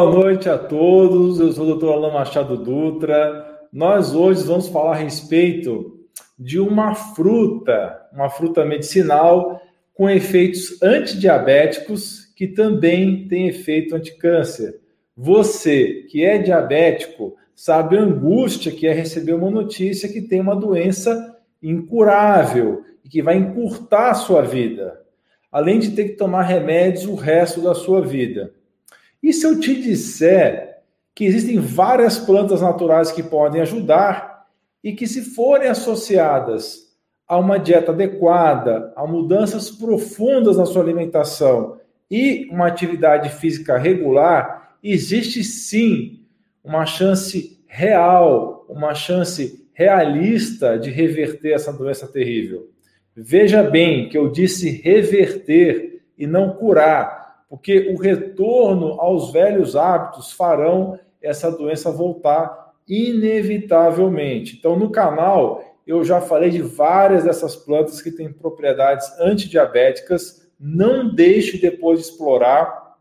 Boa noite a todos, eu sou o Dr. Alain Machado Dutra. Nós hoje vamos falar a respeito de uma fruta, uma fruta medicinal com efeitos antidiabéticos que também tem efeito anticâncer. Você que é diabético sabe a angústia que é receber uma notícia que tem uma doença incurável e que vai encurtar a sua vida, além de ter que tomar remédios o resto da sua vida. E se eu te disser que existem várias plantas naturais que podem ajudar e que, se forem associadas a uma dieta adequada, a mudanças profundas na sua alimentação e uma atividade física regular, existe sim uma chance real, uma chance realista de reverter essa doença terrível. Veja bem que eu disse reverter e não curar porque o retorno aos velhos hábitos farão essa doença voltar inevitavelmente. Então, no canal, eu já falei de várias dessas plantas que têm propriedades antidiabéticas. Não deixe depois de explorar.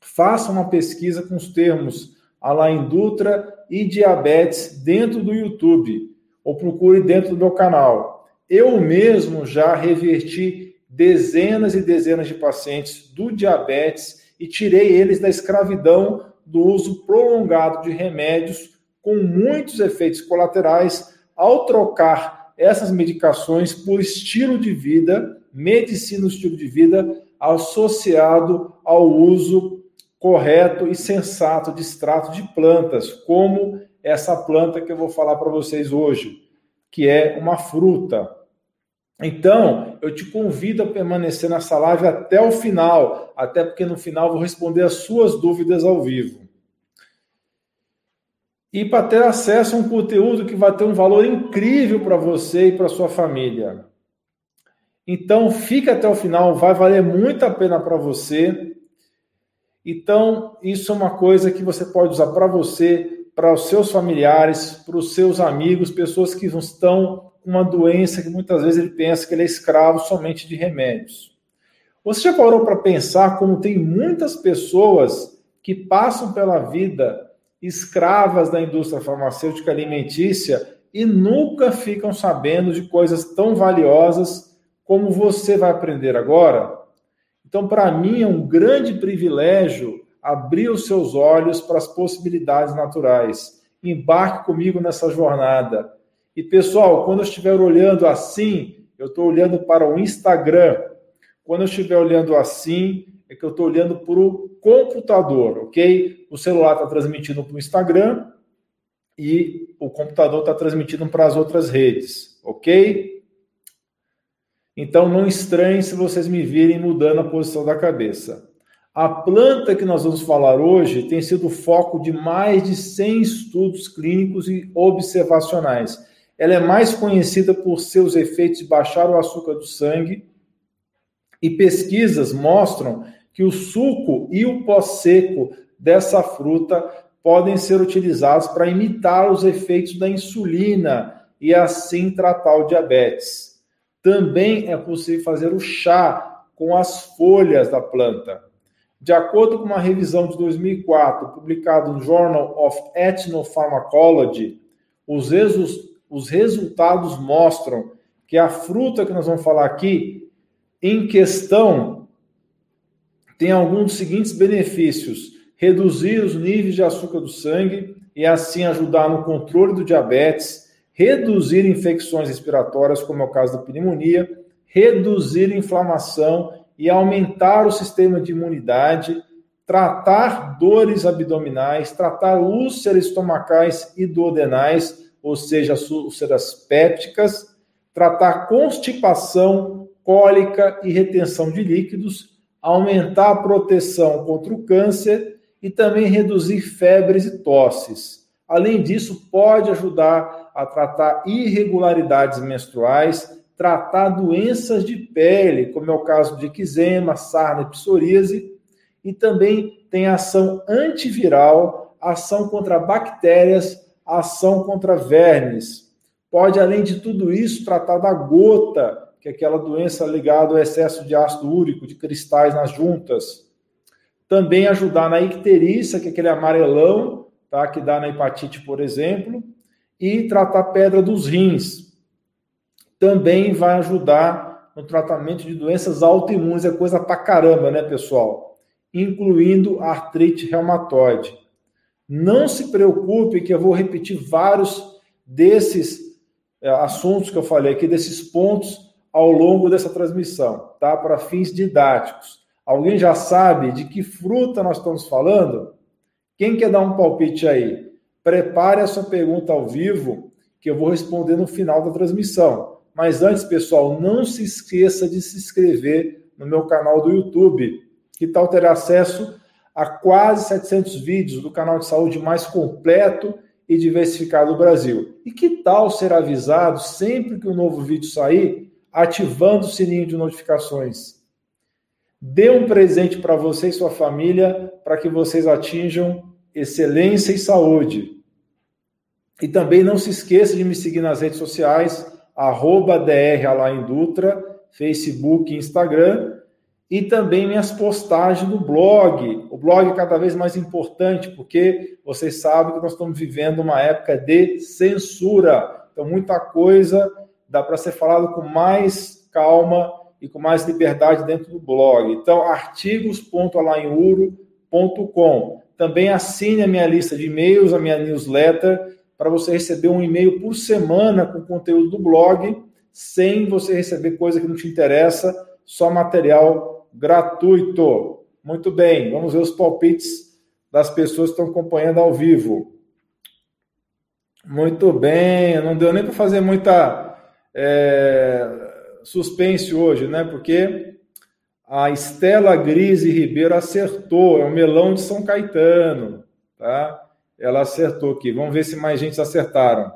Faça uma pesquisa com os termos Alain Dutra e diabetes dentro do YouTube, ou procure dentro do meu canal. Eu mesmo já reverti dezenas e dezenas de pacientes do diabetes e tirei eles da escravidão do uso prolongado de remédios com muitos efeitos colaterais ao trocar essas medicações por estilo de vida, medicina estilo de vida associado ao uso correto e sensato de extrato de plantas, como essa planta que eu vou falar para vocês hoje, que é uma fruta, então, eu te convido a permanecer nessa live até o final, até porque no final vou responder as suas dúvidas ao vivo. E para ter acesso a um conteúdo que vai ter um valor incrível para você e para sua família. Então, fica até o final, vai valer muito a pena para você. Então, isso é uma coisa que você pode usar para você, para os seus familiares, para os seus amigos, pessoas que estão uma doença que muitas vezes ele pensa que ele é escravo somente de remédios. Você já parou para pensar como tem muitas pessoas que passam pela vida escravas da indústria farmacêutica alimentícia e nunca ficam sabendo de coisas tão valiosas como você vai aprender agora? Então, para mim, é um grande privilégio abrir os seus olhos para as possibilidades naturais. Embarque comigo nessa jornada. E pessoal, quando eu estiver olhando assim, eu estou olhando para o Instagram. Quando eu estiver olhando assim, é que eu estou olhando para o computador, ok? O celular está transmitindo para o Instagram e o computador está transmitindo para as outras redes, ok? Então não estranhe se vocês me virem mudando a posição da cabeça. A planta que nós vamos falar hoje tem sido foco de mais de 100 estudos clínicos e observacionais ela é mais conhecida por seus efeitos de baixar o açúcar do sangue, e pesquisas mostram que o suco e o pó seco dessa fruta podem ser utilizados para imitar os efeitos da insulina e assim tratar o diabetes. Também é possível fazer o chá com as folhas da planta. De acordo com uma revisão de 2004, publicada no Journal of Ethnopharmacology, os os resultados mostram que a fruta que nós vamos falar aqui, em questão, tem alguns dos seguintes benefícios: reduzir os níveis de açúcar do sangue e assim ajudar no controle do diabetes, reduzir infecções respiratórias, como é o caso da pneumonia, reduzir inflamação e aumentar o sistema de imunidade, tratar dores abdominais, tratar úlceras estomacais e duodenais, ou seja, úlceras pépticas, tratar constipação, cólica e retenção de líquidos, aumentar a proteção contra o câncer e também reduzir febres e tosses. Além disso, pode ajudar a tratar irregularidades menstruais, tratar doenças de pele, como é o caso de eczema, sarna e psoríase, e também tem ação antiviral, ação contra bactérias ação contra vermes. Pode, além de tudo isso, tratar da gota, que é aquela doença ligada ao excesso de ácido úrico, de cristais nas juntas. Também ajudar na icterícia, que é aquele amarelão, tá? que dá na hepatite, por exemplo. E tratar pedra dos rins. Também vai ajudar no tratamento de doenças autoimunes, é coisa pra caramba, né, pessoal? Incluindo artrite reumatoide. Não se preocupe que eu vou repetir vários desses é, assuntos que eu falei aqui, desses pontos ao longo dessa transmissão, tá? Para fins didáticos. Alguém já sabe de que fruta nós estamos falando? Quem quer dar um palpite aí? Prepare a sua pergunta ao vivo, que eu vou responder no final da transmissão. Mas antes, pessoal, não se esqueça de se inscrever no meu canal do YouTube, que tal ter acesso a quase 700 vídeos do canal de saúde mais completo e diversificado do Brasil. E que tal ser avisado sempre que um novo vídeo sair, ativando o sininho de notificações? Dê um presente para você e sua família para que vocês atinjam excelência e saúde. E também não se esqueça de me seguir nas redes sociais, arroba Dutra, Facebook e Instagram, e também minhas postagens no blog. O blog é cada vez mais importante, porque vocês sabem que nós estamos vivendo uma época de censura. Então, muita coisa dá para ser falado com mais calma e com mais liberdade dentro do blog. Então, artigos.alainuro.com. Também assine a minha lista de e-mails, a minha newsletter, para você receber um e-mail por semana com conteúdo do blog, sem você receber coisa que não te interessa, só material gratuito. Muito bem, vamos ver os palpites das pessoas que estão acompanhando ao vivo. Muito bem, não deu nem para fazer muita. É suspense hoje, né? Porque a Estela Grise Ribeiro acertou, é o melão de São Caetano, tá? Ela acertou aqui. Vamos ver se mais gente acertaram.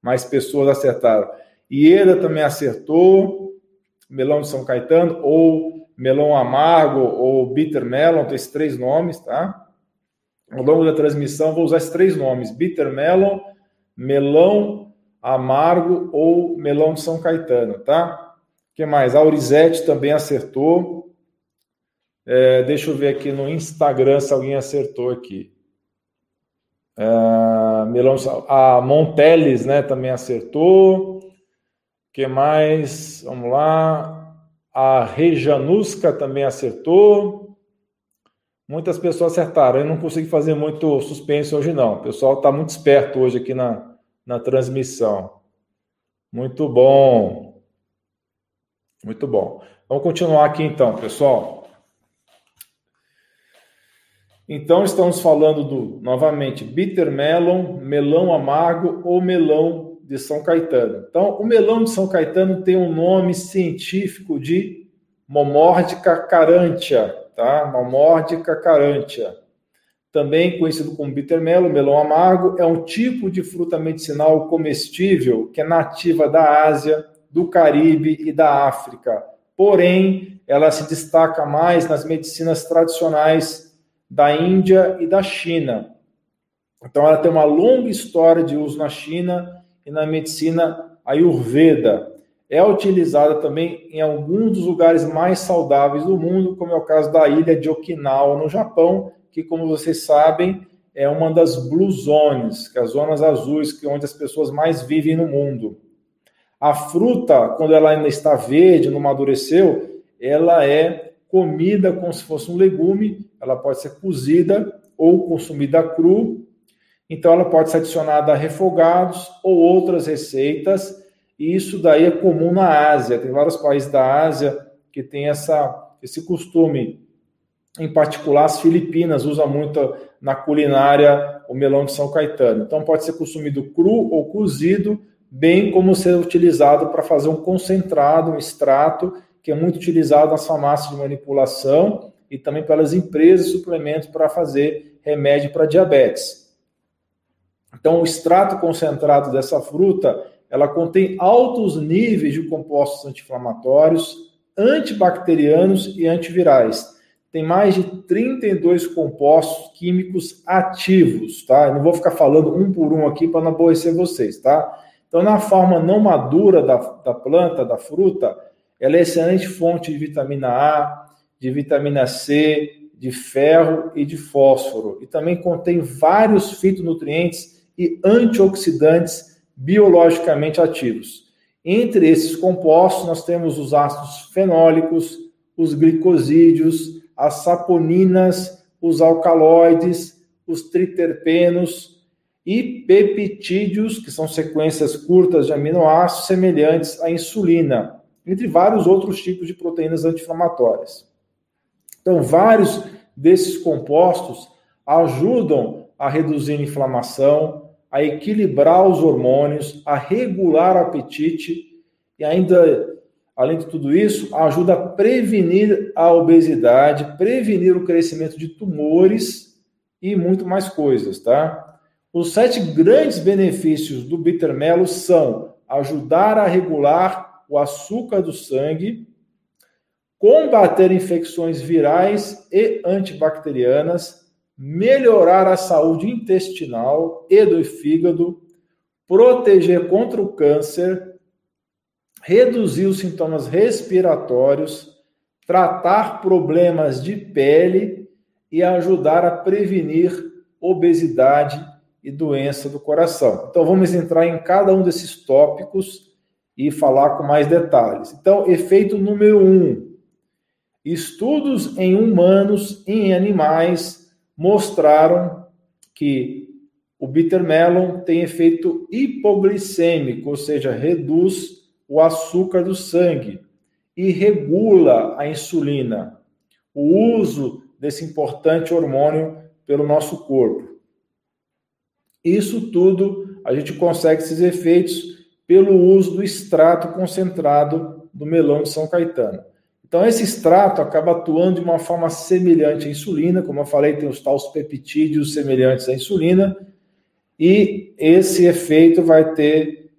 Mais pessoas acertaram. Ieda também acertou, melão de São Caetano, ou melão amargo, ou bitter melon, tem esses três nomes, tá? Ao longo da transmissão, vou usar esses três nomes: bitter melon, melão Amargo ou Melão de São Caetano, tá? O que mais? A Aurizete também acertou. É, deixa eu ver aqui no Instagram se alguém acertou aqui. É, Melão, a Monteles, né, também acertou. Que mais? Vamos lá. A Rejanusca também acertou. Muitas pessoas acertaram. Eu não consegui fazer muito suspense hoje, não. O pessoal está muito esperto hoje aqui na, na transmissão. Muito bom. Muito bom. Vamos continuar aqui então, pessoal. Então, estamos falando do, novamente, bitter melon, melão amargo ou melão de São Caetano. Então, o melão de São Caetano tem um nome científico de Momórdica carantia, tá? Momórdica carantia também conhecido como bittermelo, melão amargo, é um tipo de fruta medicinal comestível que é nativa da Ásia, do Caribe e da África. Porém, ela se destaca mais nas medicinas tradicionais da Índia e da China. Então, ela tem uma longa história de uso na China e na medicina ayurveda. É utilizada também em alguns dos lugares mais saudáveis do mundo, como é o caso da ilha de Okinawa, no Japão, que, como vocês sabem, é uma das blue zones, que é as zonas azuis, que é onde as pessoas mais vivem no mundo. A fruta, quando ela ainda está verde, não amadureceu, ela é comida como se fosse um legume, ela pode ser cozida ou consumida cru, então ela pode ser adicionada a refogados ou outras receitas, e isso daí é comum na Ásia, tem vários países da Ásia que tem essa, esse costume em particular as Filipinas usa muito na culinária o melão de São Caetano. Então pode ser consumido cru ou cozido, bem como ser utilizado para fazer um concentrado, um extrato, que é muito utilizado nas farmácias de manipulação e também pelas empresas de suplementos para fazer remédio para diabetes. Então o extrato concentrado dessa fruta, ela contém altos níveis de compostos anti-inflamatórios, antibacterianos e antivirais tem mais de 32 compostos químicos ativos, tá? Eu não vou ficar falando um por um aqui para não aborrecer vocês, tá? Então, na forma não madura da, da planta, da fruta, ela é excelente fonte de vitamina A, de vitamina C, de ferro e de fósforo. E também contém vários fitonutrientes e antioxidantes biologicamente ativos. Entre esses compostos, nós temos os ácidos fenólicos, os glicosídeos, as saponinas, os alcaloides, os triterpenos e peptídeos, que são sequências curtas de aminoácidos semelhantes à insulina, entre vários outros tipos de proteínas anti-inflamatórias. Então, vários desses compostos ajudam a reduzir a inflamação, a equilibrar os hormônios, a regular o apetite e ainda, além de tudo isso, ajuda a prevenir a obesidade, prevenir o crescimento de tumores e muito mais coisas, tá? Os sete grandes benefícios do bittermelo são ajudar a regular o açúcar do sangue, combater infecções virais e antibacterianas, melhorar a saúde intestinal e do fígado, proteger contra o câncer, reduzir os sintomas respiratórios, tratar problemas de pele e ajudar a prevenir obesidade e doença do coração. Então vamos entrar em cada um desses tópicos e falar com mais detalhes. Então, efeito número um: estudos em humanos e em animais mostraram que o bitter melon tem efeito hipoglicêmico, ou seja, reduz o açúcar do sangue e regula a insulina, o uso desse importante hormônio pelo nosso corpo. Isso tudo a gente consegue esses efeitos pelo uso do extrato concentrado do melão de São Caetano. Então, esse extrato acaba atuando de uma forma semelhante à insulina, como eu falei, tem os tais peptídeos semelhantes à insulina, e esse efeito vai ter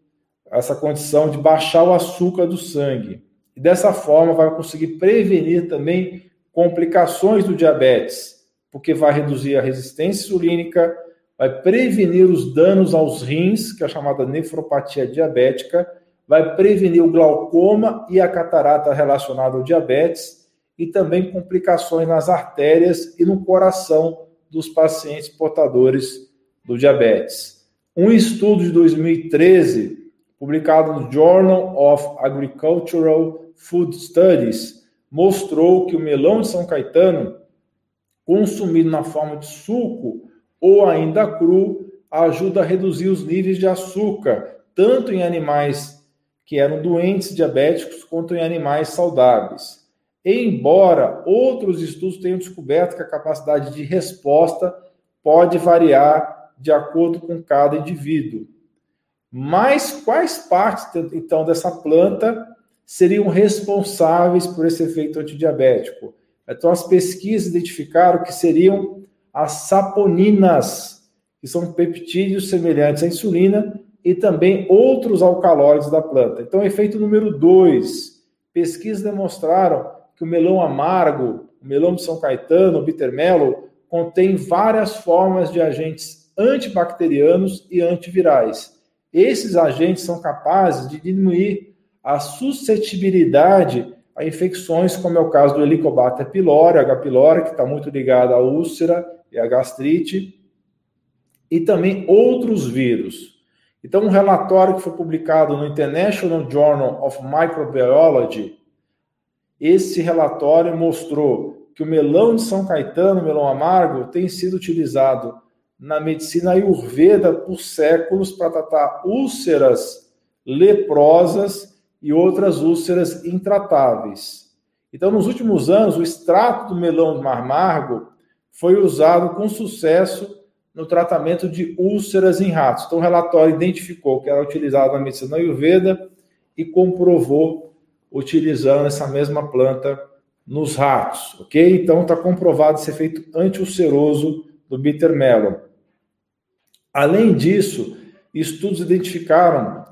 essa condição de baixar o açúcar do sangue. E dessa forma vai conseguir prevenir também complicações do diabetes, porque vai reduzir a resistência insulínica, vai prevenir os danos aos rins, que é a chamada nefropatia diabética, vai prevenir o glaucoma e a catarata relacionada ao diabetes e também complicações nas artérias e no coração dos pacientes portadores do diabetes. Um estudo de 2013, publicado no Journal of Agricultural Food Studies, mostrou que o melão de São Caetano, consumido na forma de suco, ou ainda cru, ajuda a reduzir os níveis de açúcar, tanto em animais que eram doentes diabéticos quanto em animais saudáveis. Embora outros estudos tenham descoberto que a capacidade de resposta pode variar de acordo com cada indivíduo. Mas quais partes, então, dessa planta seriam responsáveis por esse efeito antidiabético? Então, as pesquisas identificaram que seriam as saponinas, que são peptídeos semelhantes à insulina, e também outros alcaloides da planta. Então, efeito número dois: pesquisas demonstraram que o melão amargo, o melão de São Caetano, o bittermelo, contém várias formas de agentes antibacterianos e antivirais. Esses agentes são capazes de diminuir a suscetibilidade a infecções, como é o caso do Helicobacter pylori, H. pylori, que está muito ligado à úlcera e à gastrite, e também outros vírus. Então, um relatório que foi publicado no International Journal of Microbiology, esse relatório mostrou que o melão de São Caetano, melão amargo, tem sido utilizado na medicina ayurveda por séculos para tratar úlceras leprosas e outras úlceras intratáveis. Então, nos últimos anos, o extrato do melão de amargo foi usado com sucesso no tratamento de úlceras em ratos. Então, o relatório identificou que era utilizado na medicina ayurveda e comprovou utilizando essa mesma planta nos ratos, ok? Então, está comprovado esse efeito antiulceroso do bitter melon. Além disso, estudos identificaram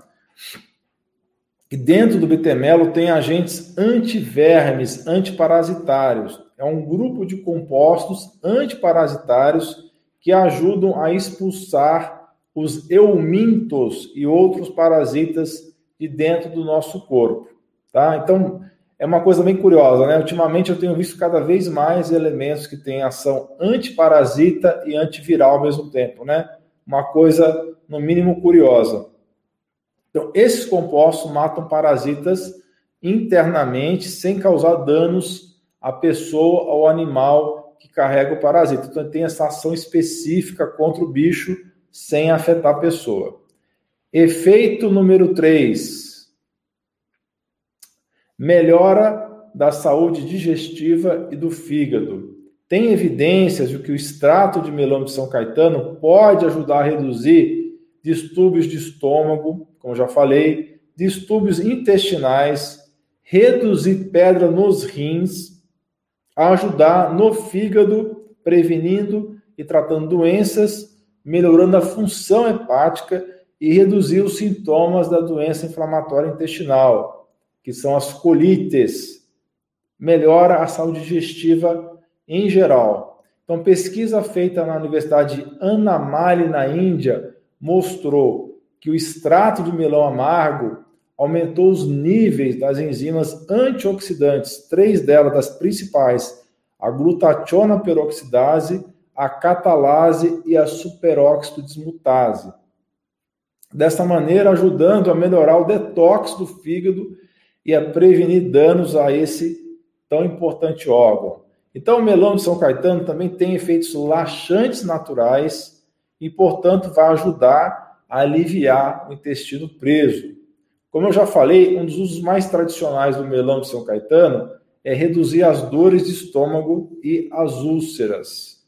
que dentro do bitemelo tem agentes antivermes, antiparasitários. É um grupo de compostos antiparasitários que ajudam a expulsar os eumintos e outros parasitas de dentro do nosso corpo. Tá? Então, é uma coisa bem curiosa, né? Ultimamente eu tenho visto cada vez mais elementos que têm ação antiparasita e antiviral ao mesmo tempo, né? Uma coisa, no mínimo, curiosa. Então, esses compostos matam parasitas internamente, sem causar danos à pessoa ou animal que carrega o parasita. Então, tem essa ação específica contra o bicho sem afetar a pessoa. Efeito número 3 melhora da saúde digestiva e do fígado. Tem evidências de que o extrato de melão de São Caetano pode ajudar a reduzir distúrbios de estômago, como já falei, distúrbios intestinais, reduzir pedra nos rins, ajudar no fígado, prevenindo e tratando doenças, melhorando a função hepática e reduzir os sintomas da doença inflamatória intestinal que são as colites, melhora a saúde digestiva em geral. Então, pesquisa feita na Universidade de Anamali, na Índia, mostrou que o extrato de melão amargo aumentou os níveis das enzimas antioxidantes, três delas, das principais, a glutationa peroxidase, a catalase e a superóxido dismutase. Dessa maneira, ajudando a melhorar o detox do fígado e a prevenir danos a esse tão importante órgão. Então, o melão de São Caetano também tem efeitos laxantes naturais e, portanto, vai ajudar a aliviar o intestino preso. Como eu já falei, um dos usos mais tradicionais do melão de São Caetano é reduzir as dores de estômago e as úlceras.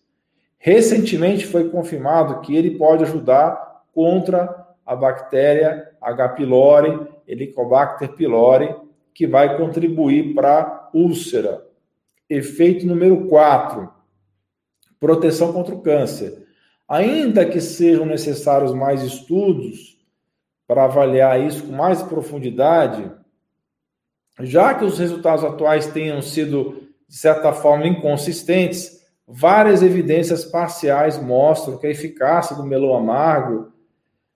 Recentemente foi confirmado que ele pode ajudar contra a bactéria H. pylori, Helicobacter pylori, que vai contribuir para úlcera. Efeito número 4, proteção contra o câncer. Ainda que sejam necessários mais estudos para avaliar isso com mais profundidade, já que os resultados atuais tenham sido, de certa forma, inconsistentes, várias evidências parciais mostram que a eficácia do melão amargo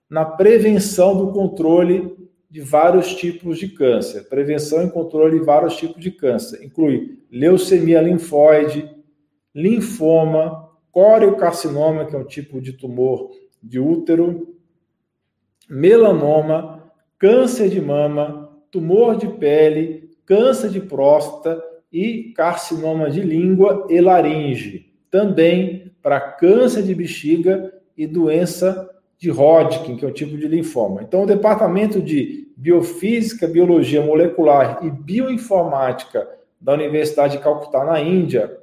na prevenção do controle de vários tipos de câncer, prevenção e controle de vários tipos de câncer, inclui leucemia linfóide, linfoma, coriocarcinoma, que é um tipo de tumor de útero, melanoma, câncer de mama, tumor de pele, câncer de próstata e carcinoma de língua e laringe. Também para câncer de bexiga e doença de Hodgkin, que é um tipo de linfoma. Então, o departamento de Biofísica, Biologia Molecular e Bioinformática da Universidade de Calcutá, na Índia,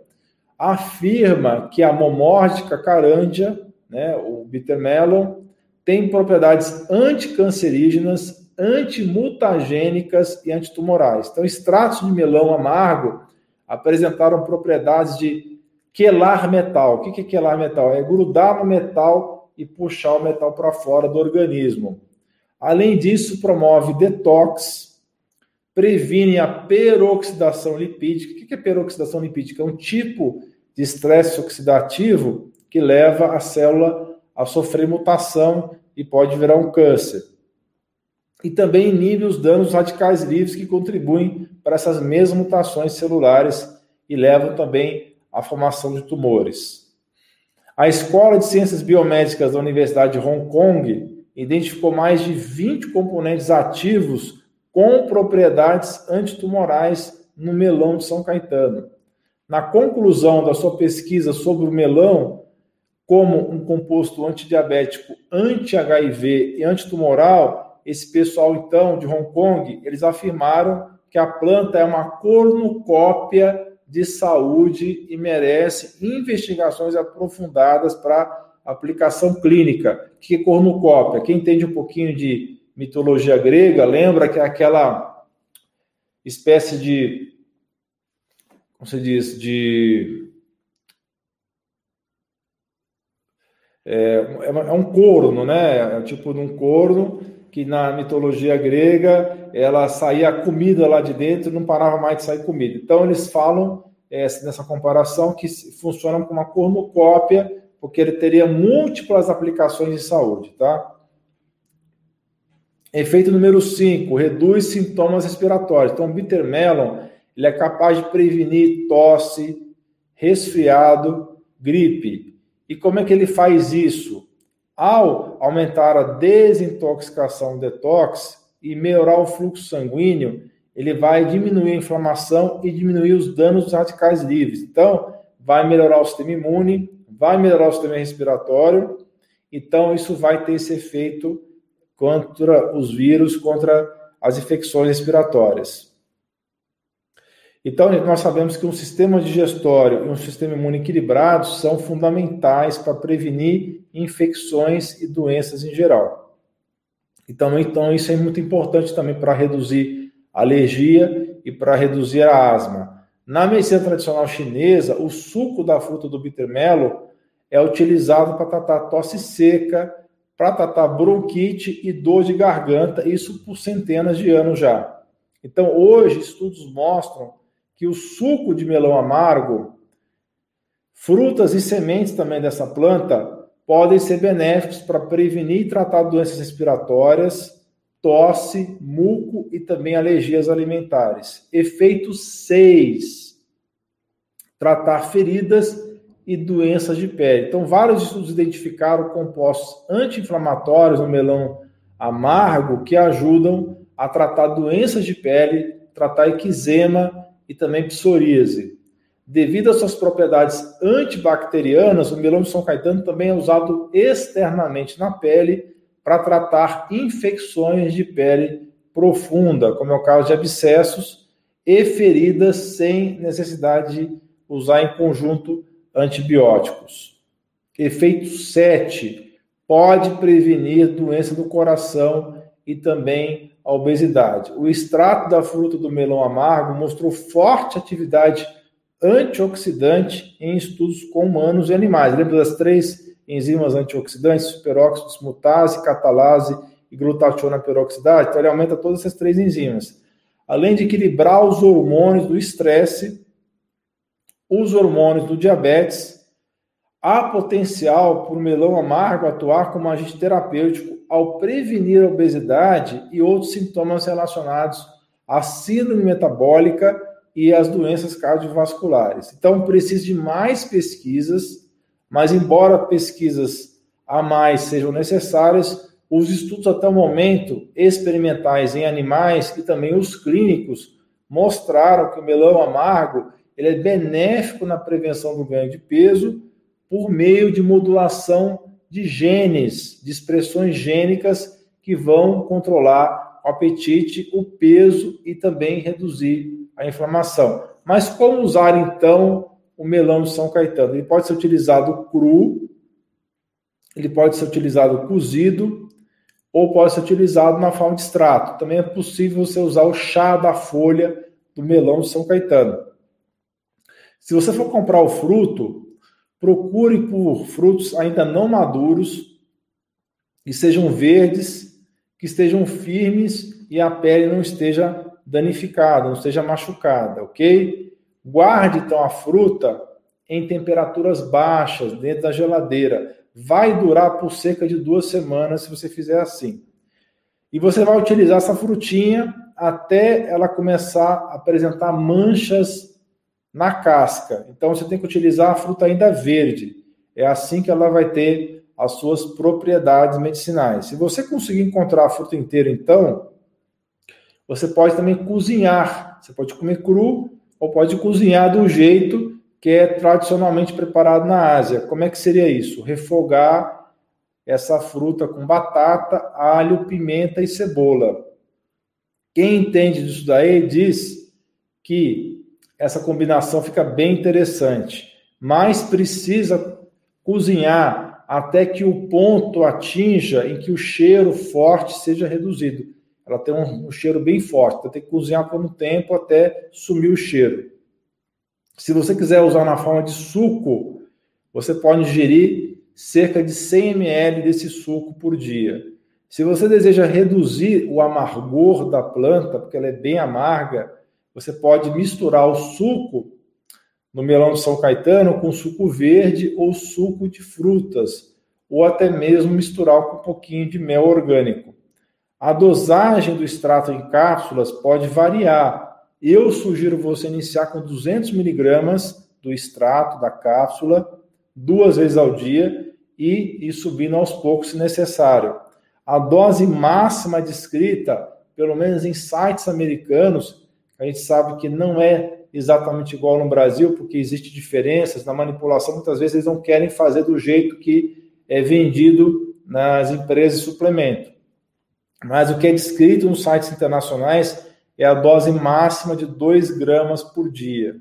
afirma que a Momórdica carandia, né, o bittermelon, tem propriedades anticancerígenas, antimutagênicas e antitumorais. Então, extratos de melão amargo apresentaram propriedades de quelar metal. O que é quelar metal? É grudar no metal e puxar o metal para fora do organismo. Além disso, promove detox, previne a peroxidação lipídica. O que é peroxidação lipídica? É um tipo de estresse oxidativo que leva a célula a sofrer mutação e pode virar um câncer. E também inibe os danos radicais livres que contribuem para essas mesmas mutações celulares e levam também à formação de tumores. A Escola de Ciências Biomédicas da Universidade de Hong Kong identificou mais de 20 componentes ativos com propriedades antitumorais no melão de São Caetano. Na conclusão da sua pesquisa sobre o melão como um composto antidiabético, anti-HIV e antitumoral, esse pessoal então de Hong Kong, eles afirmaram que a planta é uma cornucópia de saúde e merece investigações aprofundadas para aplicação clínica. Que é cornucópia? Quem entende um pouquinho de mitologia grega, lembra que é aquela espécie de como se diz, de é, é, é um corno, né? É tipo de um corno que na mitologia grega ela saía comida lá de dentro, não parava mais de sair comida. Então eles falam é, nessa comparação que funciona como uma cornucópia, porque ele teria múltiplas aplicações de saúde, tá? Efeito número 5, reduz sintomas respiratórios. Então, o bittermelon ele é capaz de prevenir tosse, resfriado, gripe. E como é que ele faz isso? Ao aumentar a desintoxicação detox e melhorar o fluxo sanguíneo, ele vai diminuir a inflamação e diminuir os danos dos radicais livres. Então, vai melhorar o sistema imune, vai melhorar o sistema respiratório. Então, isso vai ter esse efeito contra os vírus, contra as infecções respiratórias. Então, nós sabemos que um sistema digestório e um sistema imune equilibrados são fundamentais para prevenir infecções e doenças em geral. Então, então isso é muito importante também para reduzir alergia e para reduzir a asma. Na medicina tradicional chinesa, o suco da fruta do bittermelo é utilizado para tratar tosse seca, para tratar bronquite e dor de garganta, isso por centenas de anos já. Então, hoje, estudos mostram que o suco de melão amargo, frutas e sementes também dessa planta, podem ser benéficos para prevenir e tratar doenças respiratórias, tosse, muco e também alergias alimentares. Efeito 6. Tratar feridas e doenças de pele. Então, vários estudos identificaram compostos anti-inflamatórios no melão amargo que ajudam a tratar doenças de pele, tratar eczema e também psoríase. Devido às suas propriedades antibacterianas, o melão de São Caetano também é usado externamente na pele para tratar infecções de pele profunda, como é o caso de abscessos e feridas sem necessidade de usar em conjunto antibióticos. Efeito 7. Pode prevenir doença do coração e também a obesidade. O extrato da fruta do melão amargo mostrou forte atividade antioxidante em estudos com humanos e animais. Lembra das três enzimas antioxidantes, superóxido, dismutase, catalase e glutationa peroxidase? Então, ele aumenta todas essas três enzimas. Além de equilibrar os hormônios do estresse, os hormônios do diabetes, há potencial para o melão amargo atuar como agente terapêutico ao prevenir a obesidade e outros sintomas relacionados à síndrome metabólica e às doenças cardiovasculares. Então, precisa de mais pesquisas, mas embora pesquisas a mais sejam necessárias, os estudos até o momento experimentais em animais e também os clínicos mostraram que o melão amargo ele é benéfico na prevenção do ganho de peso por meio de modulação de genes, de expressões gênicas que vão controlar o apetite, o peso e também reduzir a inflamação. Mas como usar então o melão de São Caetano? Ele pode ser utilizado cru, ele pode ser utilizado cozido ou pode ser utilizado na forma de extrato. Também é possível você usar o chá da folha do melão de São Caetano. Se você for comprar o fruto, Procure por frutos ainda não maduros, que sejam verdes, que estejam firmes e a pele não esteja danificada, não esteja machucada, ok? Guarde então a fruta em temperaturas baixas, dentro da geladeira. Vai durar por cerca de duas semanas se você fizer assim. E você vai utilizar essa frutinha até ela começar a apresentar manchas na casca. Então você tem que utilizar a fruta ainda verde. É assim que ela vai ter as suas propriedades medicinais. Se você conseguir encontrar a fruta inteira, então, você pode também cozinhar. Você pode comer cru ou pode cozinhar do jeito que é tradicionalmente preparado na Ásia. Como é que seria isso? Refogar essa fruta com batata, alho, pimenta e cebola. Quem entende disso daí diz que essa combinação fica bem interessante. Mas precisa cozinhar até que o ponto atinja em que o cheiro forte seja reduzido. Ela tem um, um cheiro bem forte, então tem que cozinhar por um tempo até sumir o cheiro. Se você quiser usar na forma de suco, você pode ingerir cerca de 100 ml desse suco por dia. Se você deseja reduzir o amargor da planta, porque ela é bem amarga, você pode misturar o suco no melão de São Caetano com suco verde ou suco de frutas, ou até mesmo misturar com um pouquinho de mel orgânico. A dosagem do extrato em cápsulas pode variar, eu sugiro você iniciar com 200 miligramas do extrato da cápsula duas vezes ao dia e ir subindo aos poucos se necessário. A dose máxima descrita, pelo menos em sites americanos, a gente sabe que não é exatamente igual no Brasil, porque existe diferenças na manipulação. Muitas vezes eles não querem fazer do jeito que é vendido nas empresas de suplemento. Mas o que é descrito nos sites internacionais é a dose máxima de 2 gramas por dia.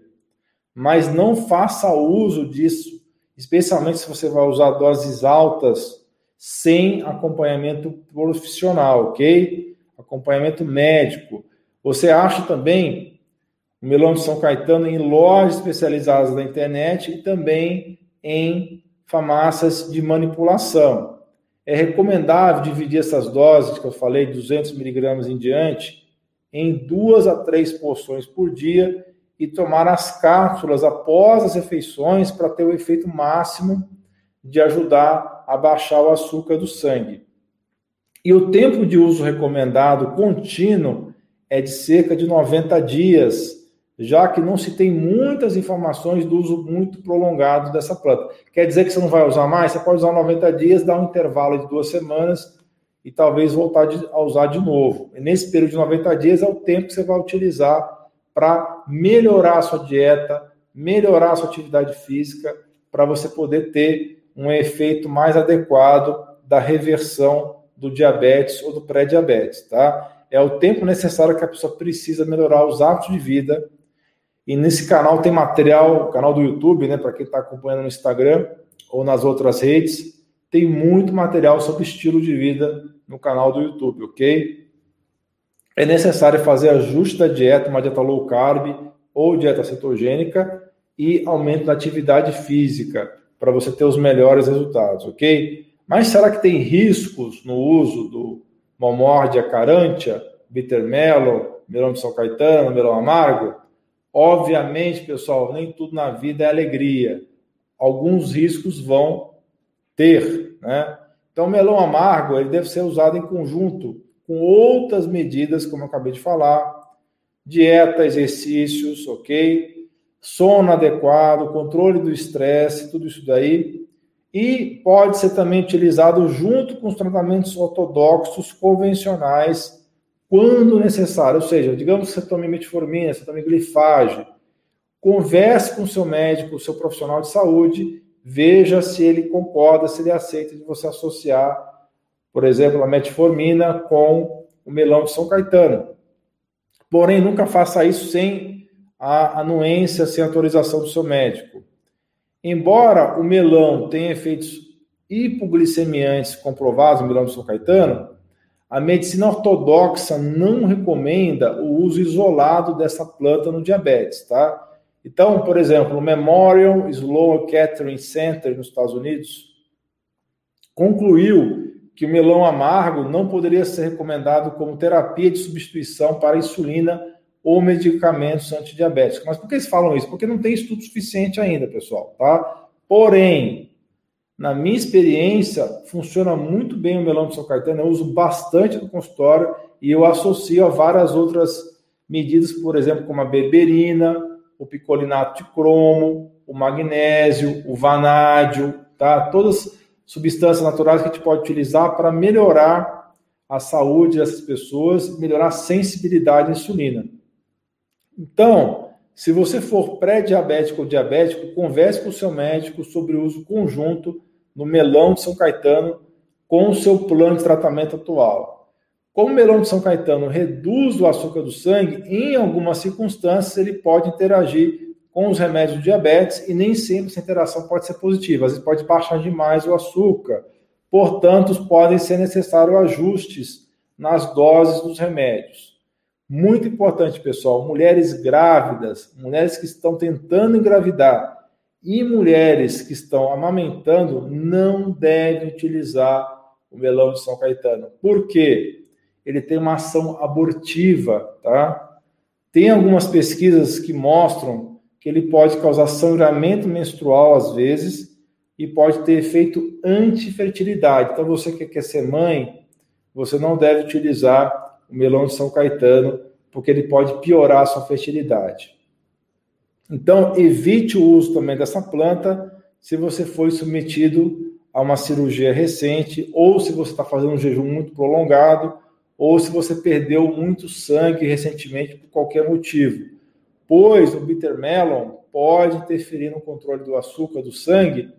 Mas não faça uso disso, especialmente se você vai usar doses altas sem acompanhamento profissional, ok? Acompanhamento médico. Você acha também o melão de São Caetano em lojas especializadas na internet e também em farmácias de manipulação. É recomendável dividir essas doses que eu falei, 200 miligramas em diante, em duas a três porções por dia e tomar as cápsulas após as refeições para ter o efeito máximo de ajudar a baixar o açúcar do sangue. E o tempo de uso recomendado contínuo é de cerca de 90 dias, já que não se tem muitas informações do uso muito prolongado dessa planta. Quer dizer que você não vai usar mais? Você pode usar 90 dias, dar um intervalo de duas semanas e talvez voltar a usar de novo. E nesse período de 90 dias é o tempo que você vai utilizar para melhorar a sua dieta, melhorar a sua atividade física, para você poder ter um efeito mais adequado da reversão do diabetes ou do pré-diabetes, tá? É o tempo necessário que a pessoa precisa melhorar os hábitos de vida. E nesse canal tem material, canal do YouTube, né, para quem está acompanhando no Instagram ou nas outras redes, tem muito material sobre estilo de vida no canal do YouTube, ok? É necessário fazer ajuste da dieta, uma dieta low carb ou dieta cetogênica e aumento da atividade física para você ter os melhores resultados, ok? Mas será que tem riscos no uso do Momordia carantia, bitter melon, melão de São Caetano, melão amargo? Obviamente, pessoal, nem tudo na vida é alegria. Alguns riscos vão ter, né? Então, o melão amargo ele deve ser usado em conjunto com outras medidas, como eu acabei de falar, dieta, exercícios, ok? Sono adequado, controle do estresse, tudo isso daí. E pode ser também utilizado junto com os tratamentos ortodoxos convencionais, quando necessário. Ou seja, digamos que você tome metformina, você tome glifage, converse com o seu médico, o seu profissional de saúde veja se ele concorda, se ele aceita de você associar, por exemplo, a metformina com o melão de São Caetano. Porém, nunca faça isso sem a anuência, sem autorização do seu médico. Embora o melão tenha efeitos hipoglicemiantes comprovados no melão de São Caetano, a medicina ortodoxa não recomenda o uso isolado dessa planta no diabetes, tá? Então, por exemplo, o Memorial Sloan Kettering Center nos Estados Unidos concluiu que o melão amargo não poderia ser recomendado como terapia de substituição para insulina ou medicamentos antidiabéticos. Mas por que eles falam isso? Porque não tem estudo suficiente ainda, pessoal, tá? Porém, na minha experiência, funciona muito bem o melão de São Caetano, eu uso bastante no consultório e eu associo a várias outras medidas, por exemplo, como a berberina, o picolinato de cromo, o magnésio, o vanádio, tá? Todas substâncias naturais que a gente pode utilizar para melhorar a saúde dessas pessoas, melhorar a sensibilidade à insulina. Então, se você for pré-diabético ou diabético, converse com o seu médico sobre o uso conjunto no melão de São Caetano com o seu plano de tratamento atual. Como o melão de São Caetano reduz o açúcar do sangue, em algumas circunstâncias ele pode interagir com os remédios de diabetes e nem sempre essa interação pode ser positiva. Às vezes pode baixar demais o açúcar. Portanto, podem ser necessários ajustes nas doses dos remédios. Muito importante, pessoal, mulheres grávidas, mulheres que estão tentando engravidar e mulheres que estão amamentando não devem utilizar o melão de São Caetano. Por quê? ele tem uma ação abortiva, tá? Tem algumas pesquisas que mostram que ele pode causar sangramento menstrual às vezes e pode ter efeito antifertilidade. Então você que quer ser mãe, você não deve utilizar o melão de São Caetano porque ele pode piorar a sua fertilidade. Então, evite o uso também dessa planta se você foi submetido a uma cirurgia recente, ou se você está fazendo um jejum muito prolongado, ou se você perdeu muito sangue recentemente por qualquer motivo. Pois o bitter melon pode interferir no controle do açúcar do sangue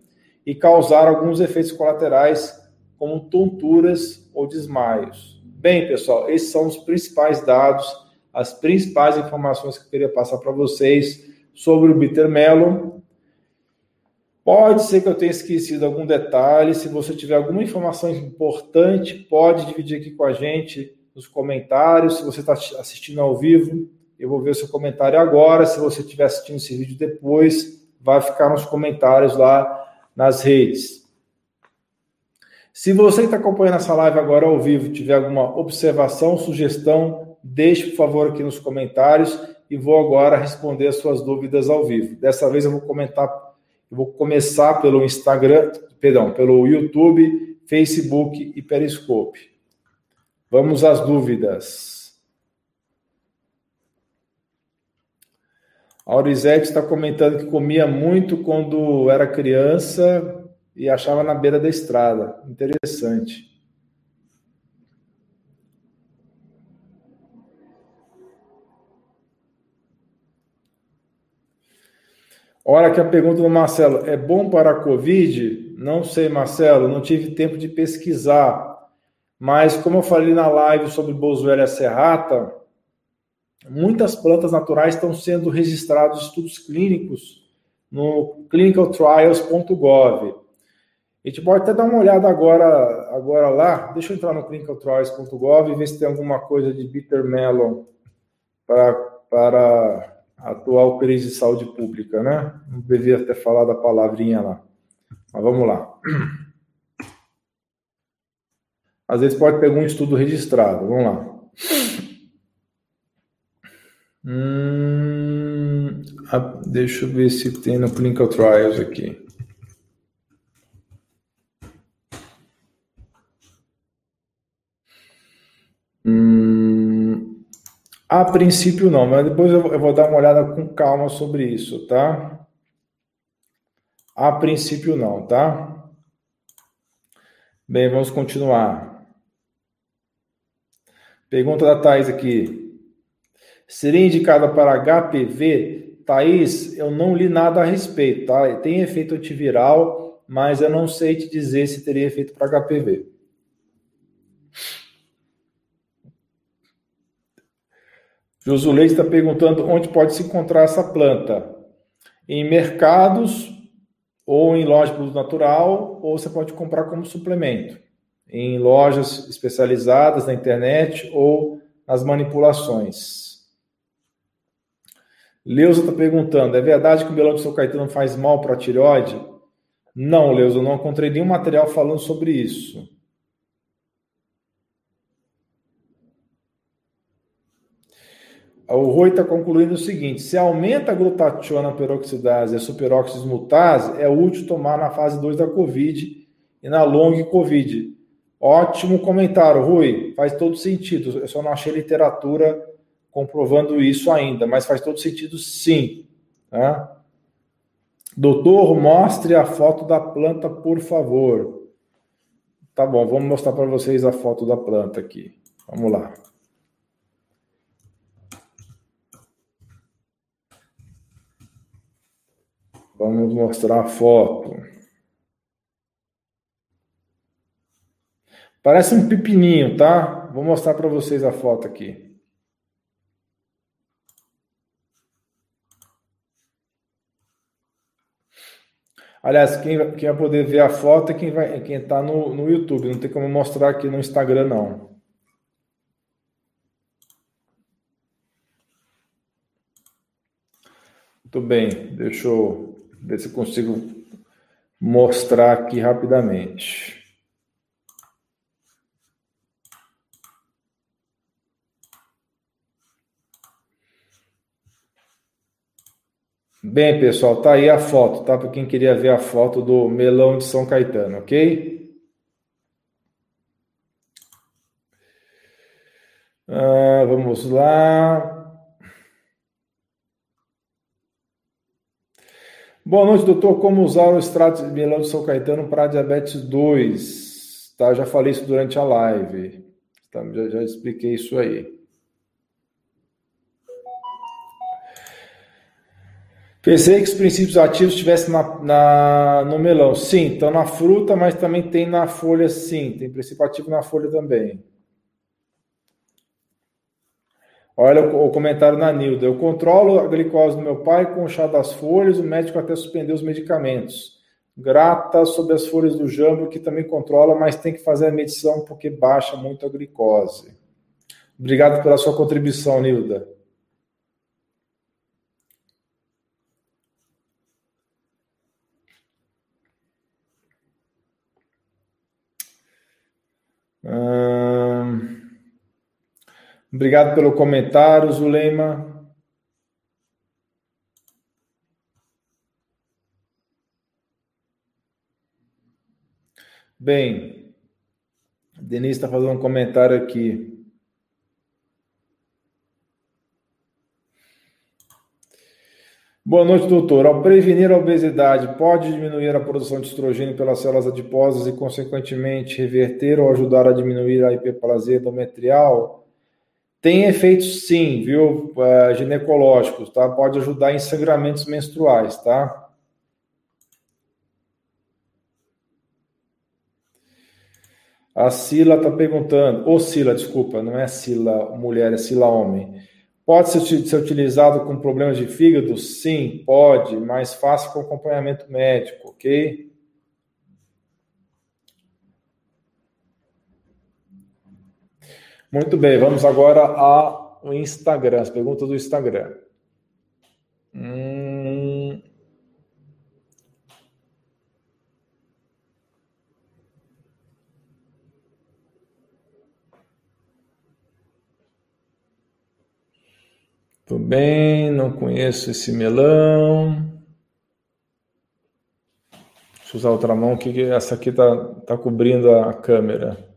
e causar alguns efeitos colaterais, como tonturas ou desmaios. Bem, pessoal, esses são os principais dados, as principais informações que eu queria passar para vocês sobre o bitter melon. Pode ser que eu tenha esquecido algum detalhe. Se você tiver alguma informação importante, pode dividir aqui com a gente nos comentários. Se você está assistindo ao vivo, eu vou ver o seu comentário agora. Se você estiver assistindo esse vídeo depois, vai ficar nos comentários lá nas redes. Se você está acompanhando essa live agora ao vivo, tiver alguma observação, sugestão, deixe por favor aqui nos comentários e vou agora responder as suas dúvidas ao vivo. Dessa vez eu vou comentar, eu vou começar pelo Instagram, perdão, pelo YouTube, Facebook e Periscope. Vamos às dúvidas. A Aurizete está comentando que comia muito quando era criança e achava na beira da estrada. Interessante. Olha que a pergunta do Marcelo, é bom para a Covid? Não sei, Marcelo, não tive tempo de pesquisar. Mas, como eu falei na live sobre Boswellia serrata, muitas plantas naturais estão sendo registrados estudos clínicos no clinicaltrials.gov. A gente pode até dar uma olhada agora, agora lá. Deixa eu entrar no clinicaltrials.gov e ver se tem alguma coisa de bitter melon para, a atual crise de saúde pública, né? Não devia ter falado a palavrinha lá. Mas vamos lá. Às vezes pode pegar um estudo registrado. Vamos lá. Hum, deixa eu ver se tem no Clinical Trials aqui. A princípio não, mas depois eu, vou dar uma olhada com calma sobre isso, tá? A princípio não, tá? Bem, vamos continuar. Pergunta da Thais aqui. Seria indicada para HPV? Thaís, eu não li nada a respeito, tá? Tem efeito antiviral, mas eu não sei te dizer se teria efeito para HPV. Josuleide está perguntando onde pode se encontrar essa planta. Em mercados ou em loja de produto natural, ou você pode comprar como suplemento em lojas especializadas na internet ou nas manipulações. Leusa está perguntando: é verdade que o melão do seu Caetano faz mal para a tireoide? Não, Leusa, eu não encontrei nenhum material falando sobre isso. O Rui está concluindo o seguinte: se aumenta a glutationa peroxidase e a superóxido mutase, é útil tomar na fase 2 da COVID e na long COVID, Ótimo comentário, Rui. Faz todo sentido. Eu só não achei literatura comprovando isso ainda, mas faz todo sentido sim. Né? Doutor, mostre a foto da planta, por favor. Tá bom, vamos mostrar para vocês a foto da planta aqui. Vamos lá. Vamos mostrar a foto. Parece um pepininho, tá? Vou mostrar para vocês a foto aqui. Aliás, quem, quem vai poder ver a foto é quem vai, quem está no, no YouTube. Não tem como mostrar aqui no Instagram, não. Muito bem, deixa eu ver se eu consigo mostrar aqui rapidamente. Bem, pessoal, tá aí a foto, tá? Para quem queria ver a foto do melão de São Caetano, ok? Uh, vamos lá. Boa noite, doutor. Como usar o extrato de melão de São Caetano para diabetes 2? Tá, já falei isso durante a live. Tá, já, já expliquei isso aí. Pensei que os princípios ativos estivessem na, na, no melão. Sim, estão na fruta, mas também tem na folha, sim. Tem princípio ativo na folha também. Olha o comentário na Nilda. Eu controlo a glicose do meu pai com o chá das folhas, o médico até suspendeu os medicamentos. Grata sobre as folhas do jambo, que também controla, mas tem que fazer a medição porque baixa muito a glicose. Obrigado pela sua contribuição, Nilda. Obrigado pelo comentário, Zulema. Bem, Denise está fazendo um comentário aqui. Boa noite, doutor. Ao prevenir a obesidade, pode diminuir a produção de estrogênio pelas células adiposas e, consequentemente, reverter ou ajudar a diminuir a hiperplasia endometrial? Tem efeitos sim, viu, uh, ginecológicos, tá? Pode ajudar em sangramentos menstruais, tá? A Sila está perguntando, ou Sila, desculpa, não é Sila mulher, é Sila homem. Pode ser, ser utilizado com problemas de fígado? Sim, pode, mas faça com acompanhamento médico, ok? Muito bem, vamos agora ao Instagram, as perguntas do Instagram. Hum... Tudo bem, não conheço esse melão. Deixa eu usar outra mão, que essa aqui está tá cobrindo a câmera.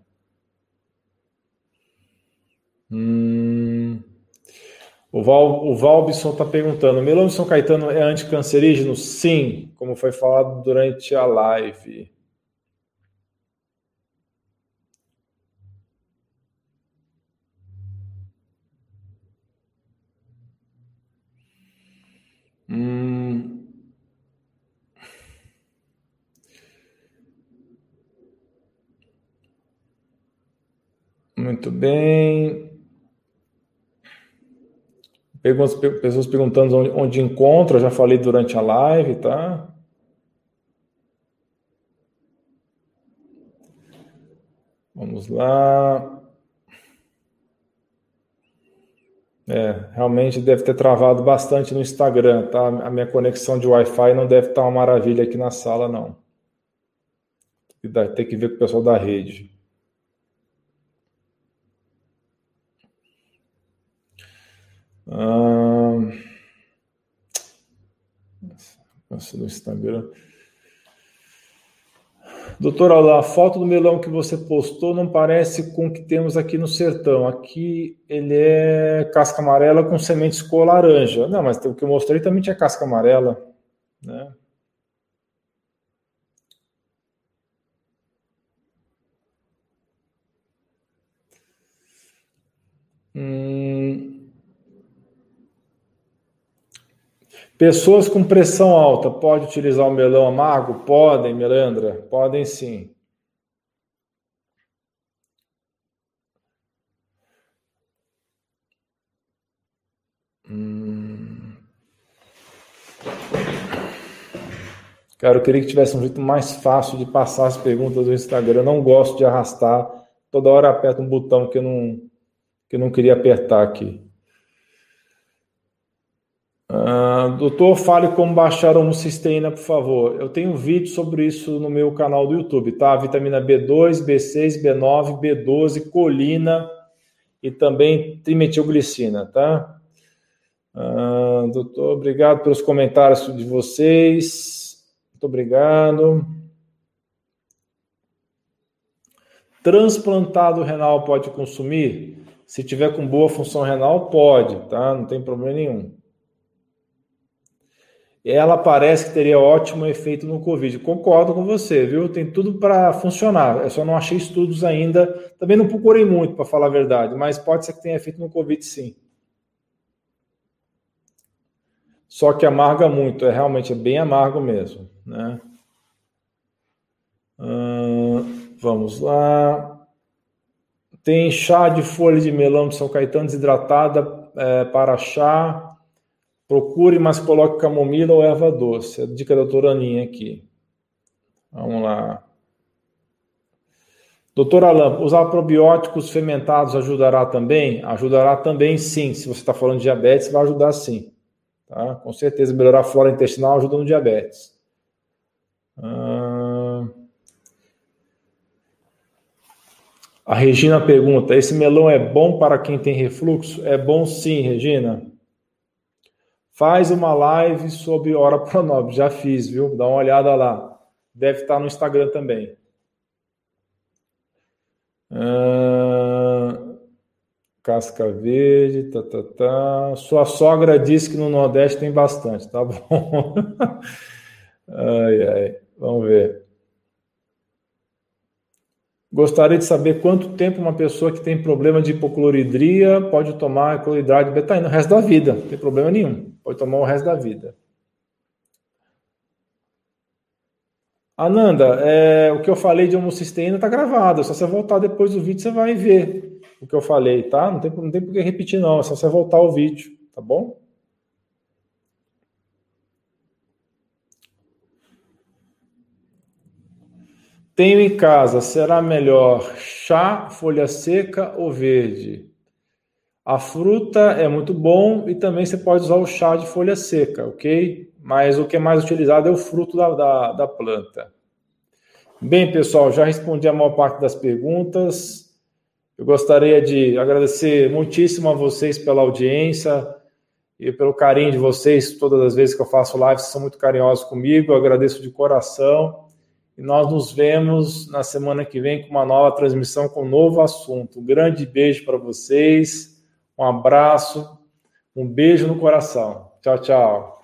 Hum, o, Val, o Valbson está perguntando: melão de São Caetano é anticancerígeno? Sim, como foi falado durante a live. Hum. Muito bem. Perguntas, pessoas perguntando onde, onde encontra, já falei durante a live, tá? Vamos lá. É, realmente deve ter travado bastante no Instagram, tá? A minha conexão de Wi-Fi não deve estar uma maravilha aqui na sala, não. Tem que ver com o pessoal da rede. Ah, nossa, no Instagram. Doutora, a foto do melão que você postou não parece com o que temos aqui no sertão. Aqui ele é casca amarela com sementes cor laranja. Não, mas o que eu mostrei também tinha casca amarela, né? Hum, Pessoas com pressão alta, pode utilizar o melão amargo? Podem, Melandra, podem sim. Hum... Cara, eu queria que tivesse um jeito mais fácil de passar as perguntas do Instagram. Eu não gosto de arrastar. Toda hora aperto um botão que eu não, que eu não queria apertar aqui. Uh, doutor, fale como baixar a homocisteína, por favor. Eu tenho um vídeo sobre isso no meu canal do YouTube, tá? Vitamina B2, B6, B9, B12, colina e também trimetilglicina, tá? Uh, doutor, obrigado pelos comentários de vocês. Muito obrigado. Transplantado renal pode consumir? Se tiver com boa função renal, pode, tá? Não tem problema nenhum. Ela parece que teria ótimo efeito no Covid. Concordo com você, viu? Tem tudo para funcionar. Eu só não achei estudos ainda. Também não procurei muito, para falar a verdade, mas pode ser que tenha efeito no Covid, sim. Só que amarga muito, é realmente é bem amargo mesmo, né? Hum, vamos lá. Tem chá de folha de melão de São Caetano desidratada é, para chá. Procure, mas coloque camomila ou erva doce. É a dica da doutora Aninha aqui. Vamos lá. Doutora Alain, usar probióticos fermentados ajudará também? Ajudará também, sim. Se você está falando de diabetes, vai ajudar sim. Tá? Com certeza, melhorar a flora intestinal ajuda no diabetes. Ah... A Regina pergunta: esse melão é bom para quem tem refluxo? É bom sim, Regina. Faz uma live sobre hora pronobre. Já fiz, viu? Dá uma olhada lá. Deve estar no Instagram também. Ah, casca verde, tá, tá, tá. Sua sogra disse que no Nordeste tem bastante, tá bom? ai, ai. Vamos ver. Gostaria de saber quanto tempo uma pessoa que tem problema de hipocloridria pode tomar cloridade de betaína o resto da vida. Não tem problema nenhum. Pode tomar o resto da vida. Ananda, é, o que eu falei de homocisteína está gravado. Só você voltar depois do vídeo, você vai ver o que eu falei, tá? Não tem, não tem por que repetir, não. É só você voltar o vídeo, tá bom? Tenho em casa, será melhor chá, folha seca ou verde? A fruta é muito bom e também você pode usar o chá de folha seca, ok? Mas o que é mais utilizado é o fruto da, da, da planta. Bem, pessoal, já respondi a maior parte das perguntas. Eu gostaria de agradecer muitíssimo a vocês pela audiência e pelo carinho de vocês todas as vezes que eu faço live, vocês são muito carinhosos comigo, eu agradeço de coração. E nós nos vemos na semana que vem com uma nova transmissão com um novo assunto. Um grande beijo para vocês, um abraço, um beijo no coração. Tchau, tchau.